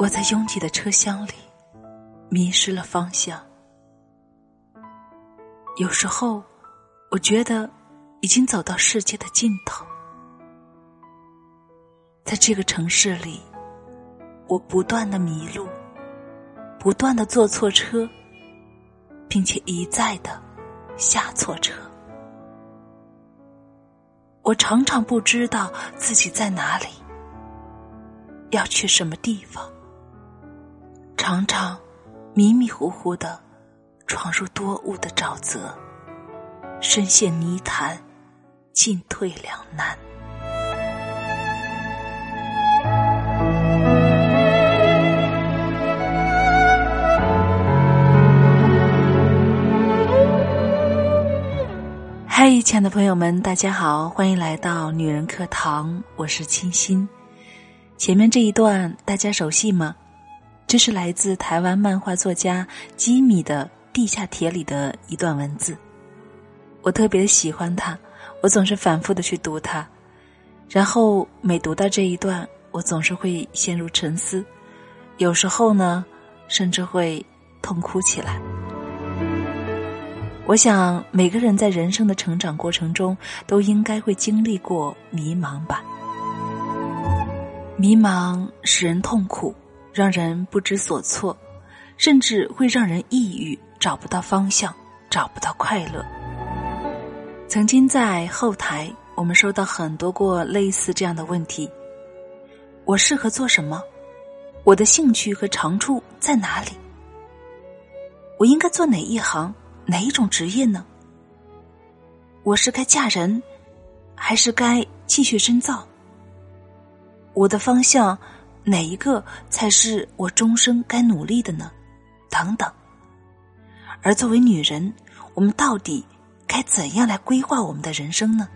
我在拥挤的车厢里迷失了方向。有时候，我觉得已经走到世界的尽头。在这个城市里，我不断的迷路，不断的坐错车，并且一再的下错车。我常常不知道自己在哪里，要去什么地方。常常迷迷糊糊的闯入多雾的沼泽，深陷泥潭，进退两难。嗨，亲爱的朋友们，大家好，欢迎来到女人课堂，我是清新。前面这一段大家熟悉吗？这是来自台湾漫画作家吉米的《地下铁》里的一段文字，我特别喜欢它，我总是反复的去读它，然后每读到这一段，我总是会陷入沉思，有时候呢，甚至会痛哭起来。我想，每个人在人生的成长过程中，都应该会经历过迷茫吧。迷茫使人痛苦，让人不知所措，甚至会让人抑郁，找不到方向，找不到快乐。曾经在后台，我们收到很多过类似这样的问题：我适合做什么？我的兴趣和长处在哪里？我应该做哪一行？哪一种职业呢？我是该嫁人，还是该继续深造？我的方向哪一个才是我终生该努力的呢？等等。而作为女人，我们到底该怎样来规划我们的人生呢？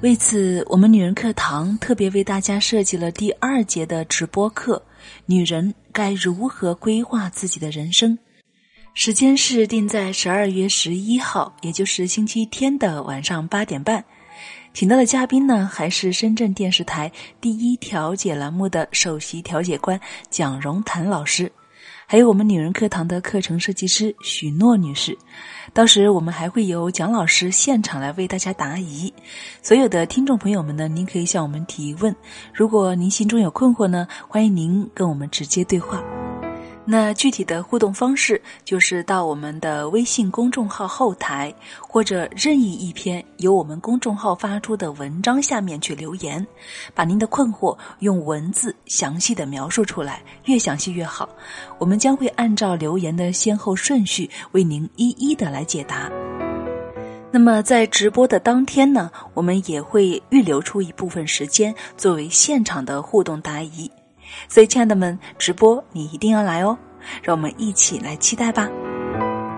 为此，我们女人课堂特别为大家设计了第二节的直播课：女人该如何规划自己的人生？时间是定在十二月十一号，也就是星期天的晚上八点半。请到的嘉宾呢，还是深圳电视台第一调解栏目的首席调解官蒋荣谭老师，还有我们女人课堂的课程设计师许诺女士。到时我们还会由蒋老师现场来为大家答疑。所有的听众朋友们呢，您可以向我们提问。如果您心中有困惑呢，欢迎您跟我们直接对话。那具体的互动方式就是到我们的微信公众号后台，或者任意一篇由我们公众号发出的文章下面去留言，把您的困惑用文字详细的描述出来，越详细越好。我们将会按照留言的先后顺序为您一一的来解答。那么在直播的当天呢，我们也会预留出一部分时间作为现场的互动答疑。所以，亲爱的们，直播你一定要来哦！让我们一起来期待吧。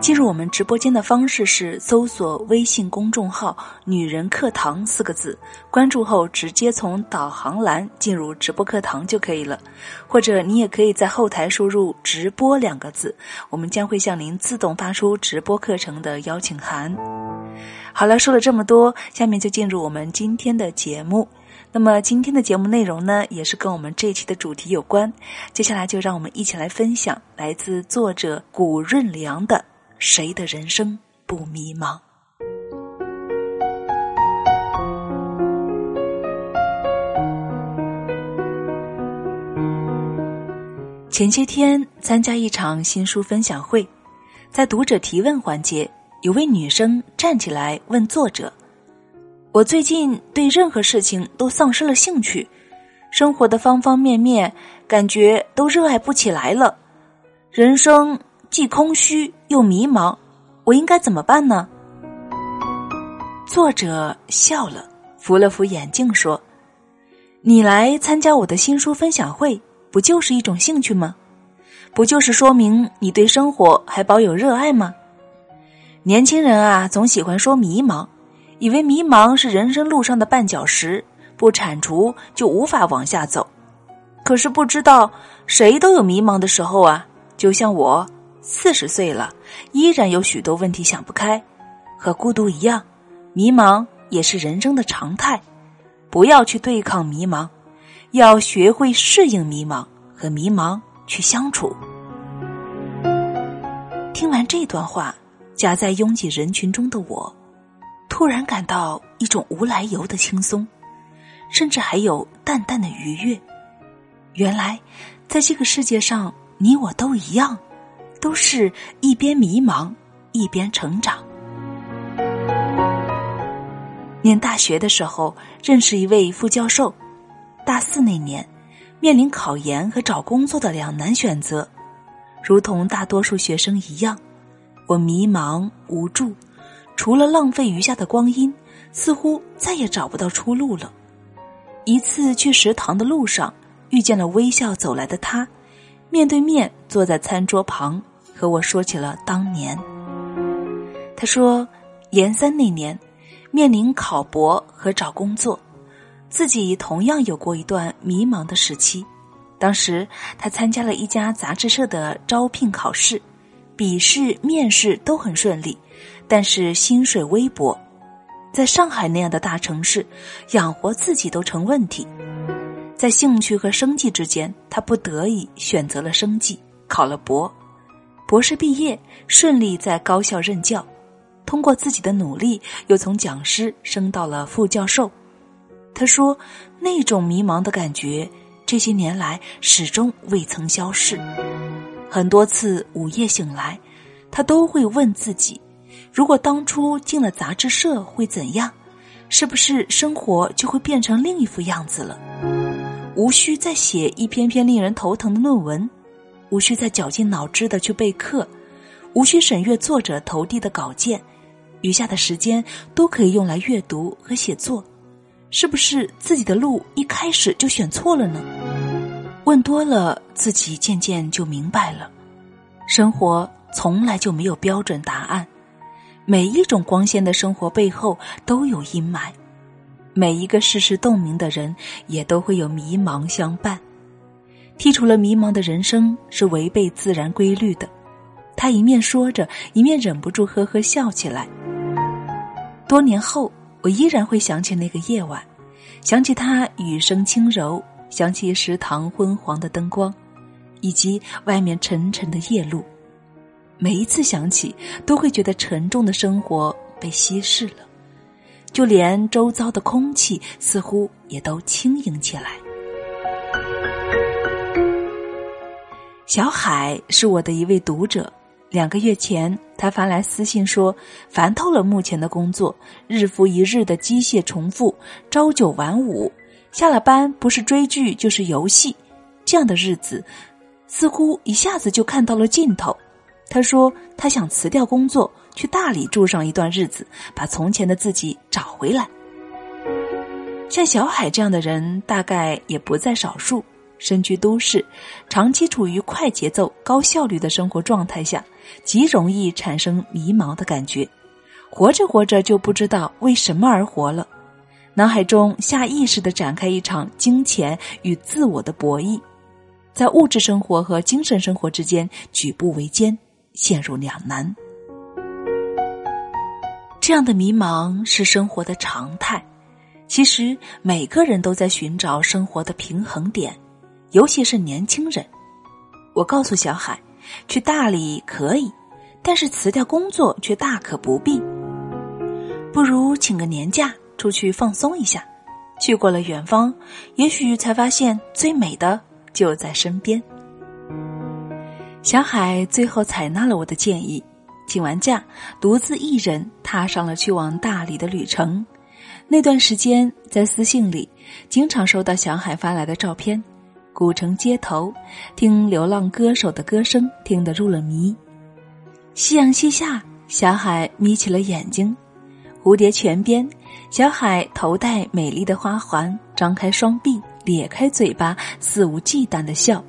进入我们直播间的方式是搜索微信公众号“女人课堂”四个字，关注后直接从导航栏进入直播课堂就可以了。或者你也可以在后台输入“直播”两个字，我们将会向您自动发出直播课程的邀请函。好了，说了这么多，下面就进入我们今天的节目。那么今天的节目内容呢，也是跟我们这一期的主题有关。接下来就让我们一起来分享来自作者古润良的《谁的人生不迷茫》。前些天参加一场新书分享会，在读者提问环节，有位女生站起来问作者。我最近对任何事情都丧失了兴趣，生活的方方面面感觉都热爱不起来了，人生既空虚又迷茫，我应该怎么办呢？作者笑了，扶了扶眼镜说：“你来参加我的新书分享会，不就是一种兴趣吗？不就是说明你对生活还保有热爱吗？年轻人啊，总喜欢说迷茫。”以为迷茫是人生路上的绊脚石，不铲除就无法往下走。可是不知道，谁都有迷茫的时候啊。就像我四十岁了，依然有许多问题想不开，和孤独一样，迷茫也是人生的常态。不要去对抗迷茫，要学会适应迷茫和迷茫去相处。听完这段话，夹在拥挤人群中的我，突然感到一种无来由的轻松，甚至还有淡淡的愉悦。原来，在这个世界上，你我都一样，都是一边迷茫一边成长。念大学的时候，认识一位副教授。大四那年，面临考研和找工作的两难选择，如同大多数学生一样，我迷茫无助，除了浪费余下的光阴，似乎再也找不到出路了。一次去食堂的路上，遇见了微笑走来的他，面对面坐在餐桌旁，和我说起了当年。他说，研三那年。面临考博和找工作，自己同样有过一段迷茫的时期。当时他参加了一家杂志社的招聘考试，笔试、面试都很顺利，但是薪水微薄，在上海那样的大城市，养活自己都成问题。在兴趣和生计之间，他不得已选择了生计，考了博，博士毕业，顺利在高校任教。通过自己的努力，又从讲师升到了副教授。他说：“那种迷茫的感觉，这些年来始终未曾消逝。很多次午夜醒来，他都会问自己：如果当初进了杂志社会怎样？是不是生活就会变成另一副样子了？无需再写一篇篇令人头疼的论文，无需再绞尽脑汁的去备课，无需审阅作者投递的稿件。”余下的时间都可以用来阅读和写作，是不是自己的路一开始就选错了呢？问多了，自己渐渐就明白了，生活从来就没有标准答案，每一种光鲜的生活背后都有阴霾，每一个世事洞明的人也都会有迷茫相伴。剔除了迷茫的人生是违背自然规律的。他一面说着，一面忍不住呵呵笑起来。多年后，我依然会想起那个夜晚，想起他雨声轻柔，想起食堂昏黄的灯光，以及外面沉沉的夜路。每一次想起，都会觉得沉重的生活被稀释了，就连周遭的空气似乎也都轻盈起来。小海是我的一位读者。两个月前，他发来私信说：“烦透了目前的工作，日复一日的机械重复，朝九晚五，下了班不是追剧就是游戏，这样的日子，似乎一下子就看到了尽头。”他说：“他想辞掉工作，去大理住上一段日子，把从前的自己找回来。”像小海这样的人，大概也不在少数。身居都市，长期处于快节奏、高效率的生活状态下，极容易产生迷茫的感觉。活着活着就不知道为什么而活了，脑海中下意识的展开一场金钱与自我的博弈，在物质生活和精神生活之间举步维艰，陷入两难。这样的迷茫是生活的常态。其实每个人都在寻找生活的平衡点。尤其是年轻人，我告诉小海，去大理可以，但是辞掉工作却大可不必。不如请个年假出去放松一下。去过了远方，也许才发现最美的就在身边。小海最后采纳了我的建议，请完假，独自一人踏上了去往大理的旅程。那段时间，在私信里经常收到小海发来的照片。古城街头，听流浪歌手的歌声，听得入了迷。夕阳西下，小海眯起了眼睛。蝴蝶泉边，小海头戴美丽的花环，张开双臂，咧开嘴巴，肆无忌惮的笑。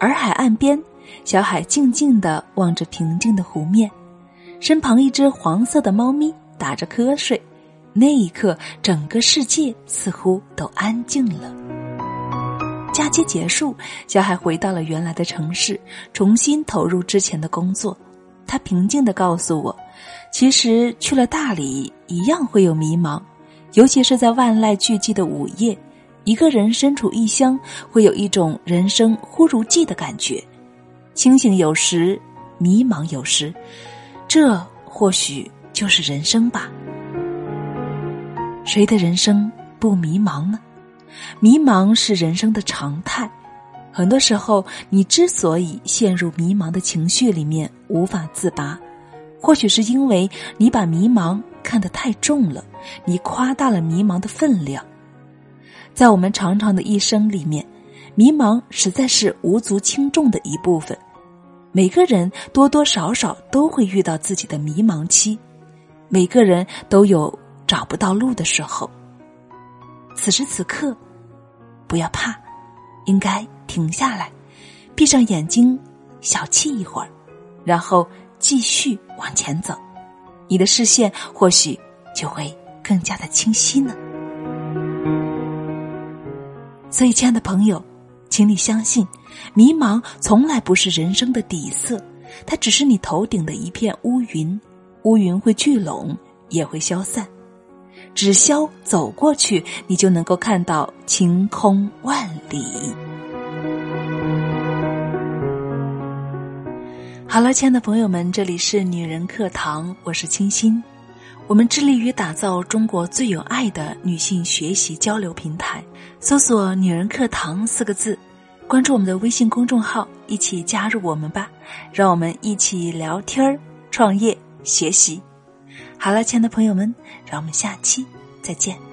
洱海岸边，小海静静的望着平静的湖面，身旁一只黄色的猫咪打着瞌睡。那一刻，整个世界似乎都安静了。假期结束，小海回到了原来的城市，重新投入之前的工作。他平静的告诉我：“其实去了大理，一样会有迷茫，尤其是在万籁俱寂的午夜，一个人身处异乡，会有一种人生忽如寄的感觉，清醒有时，迷茫有时，这或许就是人生吧。谁的人生不迷茫呢？迷茫是人生的常态。很多时候，你之所以陷入迷茫的情绪里面无法自拔，或许是因为你把迷茫看得太重了，你夸大了迷茫的分量。在我们长长的一生里面，迷茫实在是无足轻重的一部分。每个人多多少少都会遇到自己的迷茫期，每个人都有找不到路的时候。此时此刻，不要怕，应该停下来，闭上眼睛，小憩一会儿，然后继续往前走，你的视线或许就会更加的清晰呢。所以，亲爱的朋友，请你相信，迷茫从来不是人生的底色，它只是你头顶的一片乌云。乌云会聚拢，也会消散，只消走过去，你就能够看到晴空万里。好了，亲爱的朋友们，这里是女人课堂，我是清新。我们致力于打造中国最有爱的女性学习交流平台。搜索“女人课堂”四个字，关注我们的微信公众号，一起加入我们吧！让我们一起聊天儿、创业、学习。好了，亲爱的朋友们，让我们下期再见。